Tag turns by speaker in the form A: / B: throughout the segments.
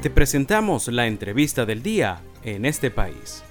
A: Te presentamos la entrevista del día en este país.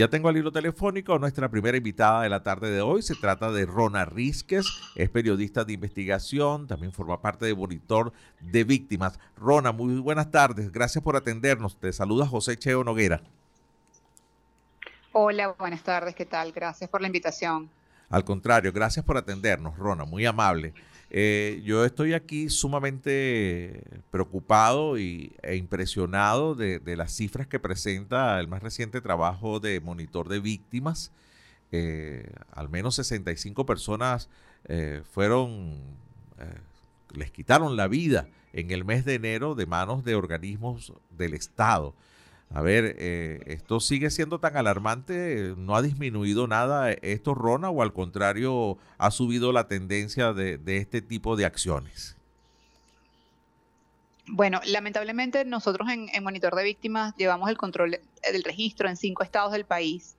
B: Ya tengo al hilo telefónico a nuestra primera invitada de la tarde de hoy. Se trata de Rona Rizquez, es periodista de investigación, también forma parte de Monitor de Víctimas. Rona, muy buenas tardes, gracias por atendernos. Te saluda José Cheo Noguera.
C: Hola, buenas tardes, ¿qué tal? Gracias por la invitación.
B: Al contrario, gracias por atendernos, Rona, muy amable. Eh, yo estoy aquí sumamente preocupado y, e impresionado de, las cifras que presenta el más reciente trabajo de monitor de víctimas. Eh, al menos 65 personas eh, fueron, les quitaron la vida en el mes de enero de manos de organismos del Estado. A ver, eh, ¿esto sigue siendo tan alarmante? ¿No ha disminuido nada esto, Rona, o al contrario, ha subido la tendencia de, este tipo de acciones?
C: Bueno, lamentablemente nosotros en, en, Monitor de Víctimas llevamos el control del registro en cinco estados del país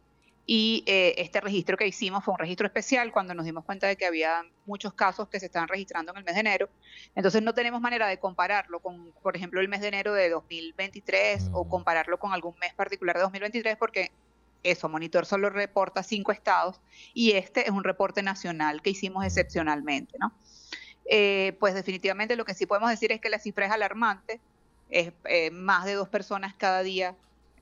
C: y eh, este registro que hicimos fue un registro especial cuando nos dimos cuenta de que había muchos casos que se estaban registrando en el mes de enero. Entonces no tenemos manera de compararlo con, por ejemplo, el mes de enero de 2023 o compararlo con algún mes particular de 2023 porque eso, Monitor solo reporta cinco estados y este es un reporte nacional que hicimos excepcionalmente, ¿no? Eh, pues definitivamente lo que sí podemos decir es que la cifra es alarmante, es eh, más de dos personas cada día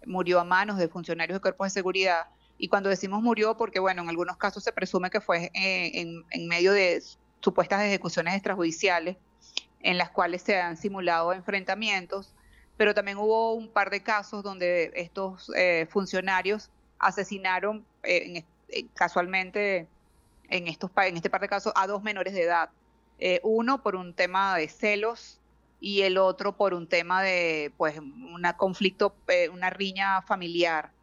C: murió a manos de funcionarios de cuerpos de seguridad y cuando decimos murió, porque bueno, en algunos casos se presume que fue eh, en, medio de supuestas ejecuciones extrajudiciales en las cuales se han simulado enfrentamientos, pero también hubo un par de casos donde estos eh, funcionarios asesinaron eh, casualmente en, estos, en este par de casos a dos menores de edad. uno por un tema de celos y el otro por un tema de pues un conflicto, una riña familiar.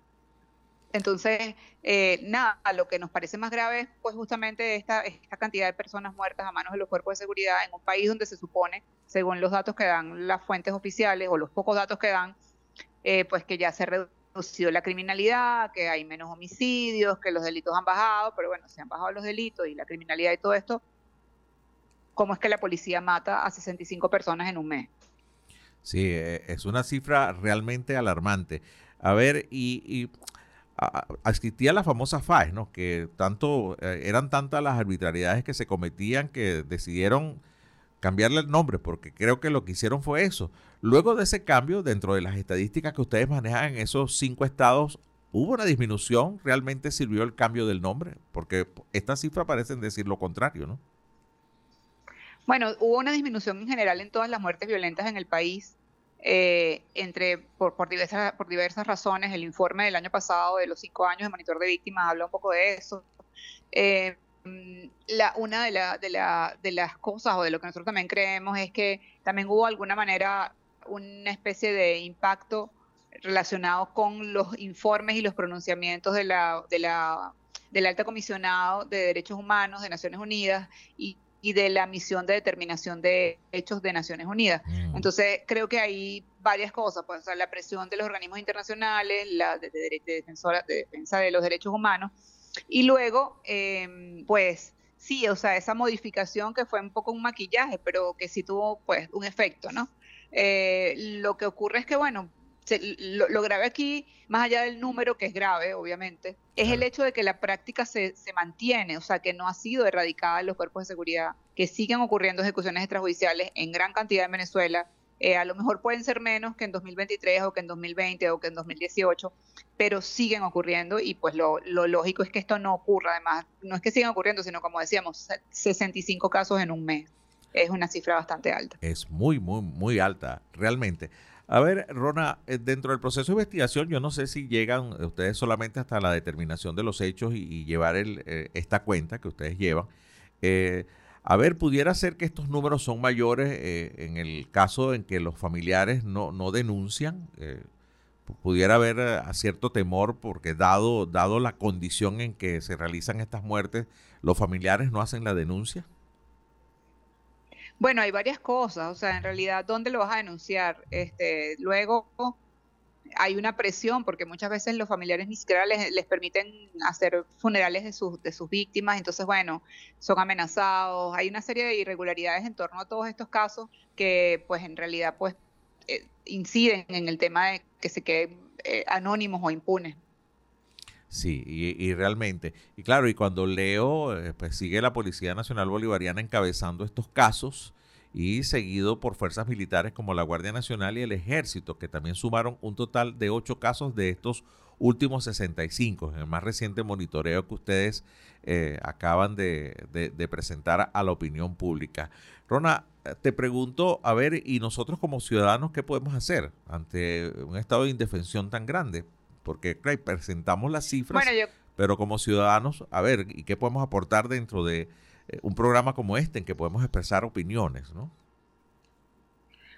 C: Entonces, eh, nada, lo que nos parece más grave es pues justamente esta, cantidad de personas muertas a manos de los cuerpos de seguridad en un país donde se supone, según los datos que dan las fuentes oficiales o los pocos datos que dan, eh, pues que ya se ha reducido la criminalidad, que hay menos homicidios, que los delitos han bajado, pero bueno, se han bajado los delitos y la criminalidad y todo esto, ¿cómo es que la policía mata a 65 personas en un mes?
B: Sí, eh, es una cifra realmente alarmante. A ver, y existía la famosa FAES, ¿no? Que tanto, eh, eran tantas las arbitrariedades que se cometían que decidieron cambiarle el nombre, porque creo que lo que hicieron fue eso. Luego de ese cambio, dentro de las estadísticas que ustedes manejan en esos cinco estados, ¿hubo una disminución? ¿Realmente sirvió el cambio del nombre? Porque estas cifras parecen decir lo contrario, ¿no?
C: Bueno, hubo una disminución en general en todas las muertes violentas en el país. Eh, entre, por, por, diversas, por diversas razones. El informe del año pasado de los cinco años de monitor de víctimas habla un poco de eso. Eh, la, una de, la, de, la, de las cosas o de lo que nosotros también creemos es que también hubo de alguna manera una especie de impacto relacionado con los informes y los pronunciamientos de la, de la, del alta comisionado de derechos humanos de Naciones Unidas y y de la misión de determinación de hechos de Naciones Unidas. Mm. Entonces, creo que hay varias cosas, pues, la presión de los organismos internacionales, la de, defensora, de defensa de los derechos humanos, y luego, em, pues, sí, o sea, esa modificación que fue un poco un maquillaje, pero que sí tuvo, pues, un efecto, ¿no? Eh, lo que ocurre es que, bueno, lo, grave aquí, más allá del número, que es grave, obviamente, es el hecho de que la práctica se, se, mantiene, o sea, que no ha sido erradicada en los cuerpos de seguridad, que siguen ocurriendo ejecuciones extrajudiciales en gran cantidad en Venezuela. Eh, a lo mejor pueden ser menos que en 2023 o que en 2020 o que en 2018, pero siguen ocurriendo y pues lo, lo lógico es que esto no ocurra. Además, no es que sigan ocurriendo, sino como decíamos, 65 casos en un mes. Es una cifra bastante alta.
B: Es muy, muy, muy alta, realmente. A ver, Rona, eh, dentro del proceso de investigación, yo no sé si llegan ustedes solamente hasta la determinación de los hechos y, llevar el, eh, esta cuenta que ustedes llevan. Eh, a ver, pudiera ser que estos números son mayores en el caso en que los familiares no, no denuncian. pudiera haber cierto temor porque dado, dado la condición en que se realizan estas muertes, los familiares no hacen la denuncia.
C: Bueno, hay varias cosas, o sea, en realidad, ¿dónde lo vas a denunciar? Este, luego, hay una presión porque muchas veces los familiares ni siquiera les, permiten hacer funerales de sus, de sus víctimas, entonces bueno, son amenazados, hay una serie de irregularidades en torno a todos estos casos que pues en realidad pues eh, inciden en el tema de que se queden eh, anónimos o impunes.
B: Sí, y, realmente, y claro, y cuando leo, eh, pues sigue la Policía Nacional Bolivariana encabezando estos casos y seguido por fuerzas militares como la Guardia Nacional y el Ejército, que también sumaron un total de ocho casos de estos últimos 65, en el más reciente monitoreo que ustedes eh, acaban de, presentar a la opinión pública. Rona, te pregunto, a ver, ¿y nosotros como ciudadanos qué podemos hacer ante un estado de indefensión tan grande? Porque, presentamos las cifras, pero como ciudadanos, a ver, ¿y qué podemos aportar dentro de eh, un programa como este en que podemos expresar opiniones, ¿no?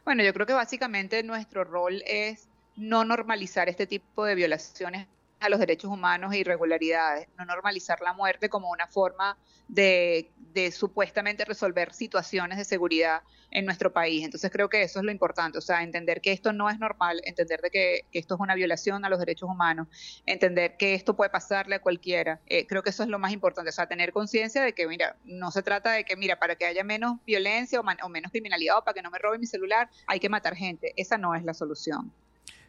C: Bueno, yo creo que básicamente nuestro rol es no normalizar este tipo de violaciones a los derechos humanos e irregularidades, no normalizar la muerte como una forma de, supuestamente resolver situaciones de seguridad en nuestro país. Entonces creo que eso es lo importante, o sea, entender que esto no es normal, entender de que, esto es una violación a los derechos humanos, entender que esto puede pasarle a cualquiera. Eh, creo que eso es lo más importante, o sea, tener conciencia de que, mira, no se trata de que, mira, para que haya menos violencia o, o menos criminalidad o para que no me robe mi celular, hay que matar gente. Esa no es la solución.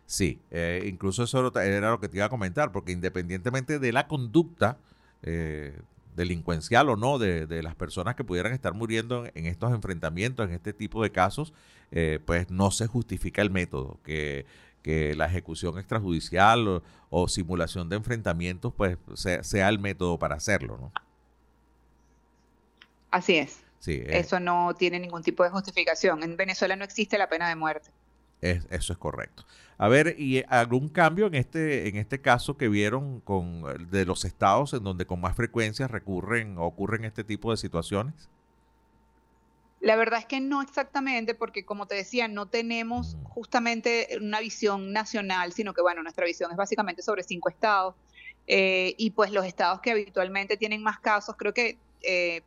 B: Sí, eh, incluso eso era lo que te iba a comentar, porque independientemente de la conducta eh, delincuencial o no de, las personas que pudieran estar muriendo en, estos enfrentamientos, en este tipo de casos, eh, pues no se justifica el método, que, la ejecución extrajudicial o, simulación de enfrentamientos, pues sea, el método para hacerlo, ¿no?
C: Así es. Sí, Eso no tiene ningún tipo de justificación. En Venezuela no existe la pena de muerte
B: eso es correcto. A ver, ¿y algún cambio en este, en este caso que vieron con de los estados en donde con más frecuencia recurren o ocurren este tipo de situaciones?
C: La verdad es que no exactamente, porque como te decía, no tenemos justamente una visión nacional, sino que bueno, nuestra visión es básicamente sobre cinco estados. Eh, y pues los estados que habitualmente tienen más casos, creo que eh,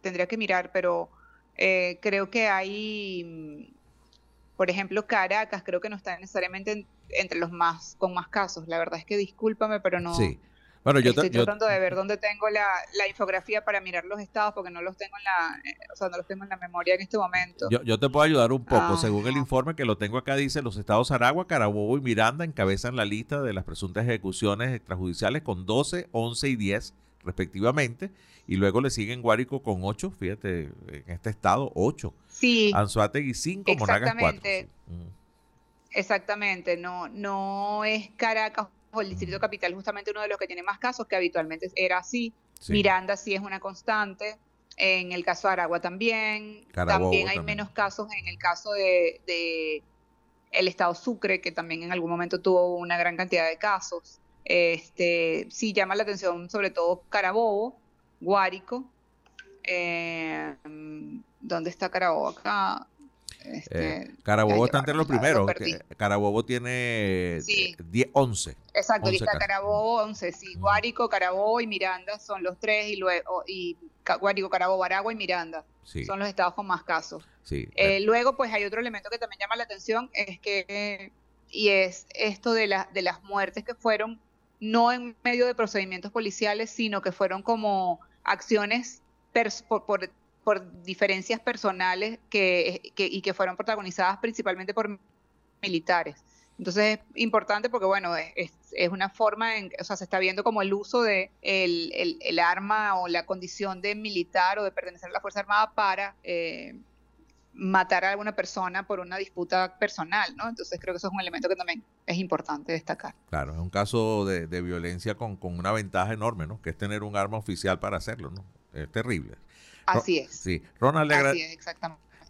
C: tendría que mirar, pero eh, creo que hay por ejemplo, Caracas creo que no está necesariamente entre los más con más casos. La verdad es que discúlpame, pero no. Sí. Bueno, yo estoy tratando de ver dónde tengo la, infografía para mirar los estados porque no los tengo en la, eh, o sea, no los tengo en la memoria en este momento.
B: Yo, te puedo ayudar un poco. Según el informe que lo tengo acá dice los estados Aragua, Carabobo y Miranda encabezan la lista de las presuntas ejecuciones extrajudiciales con 12, 11 y 10 respectivamente, y luego le siguen Guárico con 8, fíjate, en este estado 8.
C: Sí.
B: Anzuategui 5, Monagas 4.
C: Exactamente, no, no es Caracas o el Distrito Capital justamente uno de los que tiene más casos, que habitualmente era así. Miranda sí es una constante. En el caso de Aragua también. también hay menos casos en el caso de, de, el estado Sucre, que también en algún momento tuvo una gran cantidad de casos. Este, sí llama la atención sobre todo Carabobo, Guárico. Eh, ¿Dónde está Carabobo? Acá.
B: Este, eh, Carabobo está entre los primeros. Carabobo tiene 10, 11.
C: Exacto, está Carabobo 11, sí. Guárico, Carabobo y Miranda son los tres y luego y Guárico, Carabobo, Aragua y Miranda. Son los estados con más casos. Sí. Eh, luego, pues hay otro elemento que también llama la atención, es que, y es esto de, la, de las muertes que fueron no en medio de procedimientos policiales, sino que fueron como acciones por, diferencias personales que, y que fueron protagonizadas principalmente por militares. Entonces es importante porque, bueno, es, una forma, en, o sea, se está viendo como el uso de el, arma o la condición de militar o de pertenecer a la Fuerza Armada para eh, matar a alguna persona por una disputa personal, ¿no? Entonces creo que eso es un elemento que también es importante destacar.
B: Claro, es un caso de, violencia con, una ventaja enorme, ¿no? Que es tener un arma oficial para hacerlo, ¿no? Es terrible.
C: Así es.
B: Sí, Ronald, le,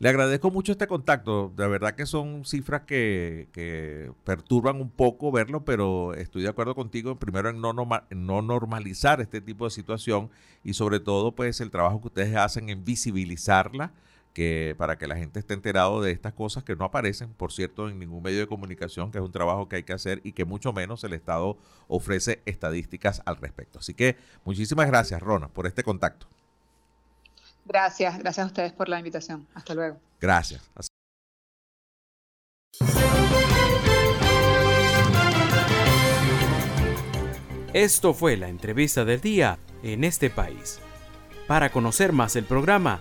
B: le agradezco mucho este contacto. De verdad que son cifras que, que, perturban un poco verlo, pero estoy de acuerdo contigo primero en no, en no normalizar este tipo de situación y sobre todo pues el trabajo que ustedes hacen en visibilizarla que para que la gente esté enterado de estas cosas que no aparecen, por cierto, en ningún medio de comunicación, que es un trabajo que hay que hacer y que mucho menos el Estado ofrece estadísticas al respecto. Así que muchísimas gracias, Rona, por este contacto.
C: Gracias, gracias a ustedes por la invitación. Hasta luego.
B: Gracias.
A: Esto fue la entrevista del día en este país. Para conocer más el programa,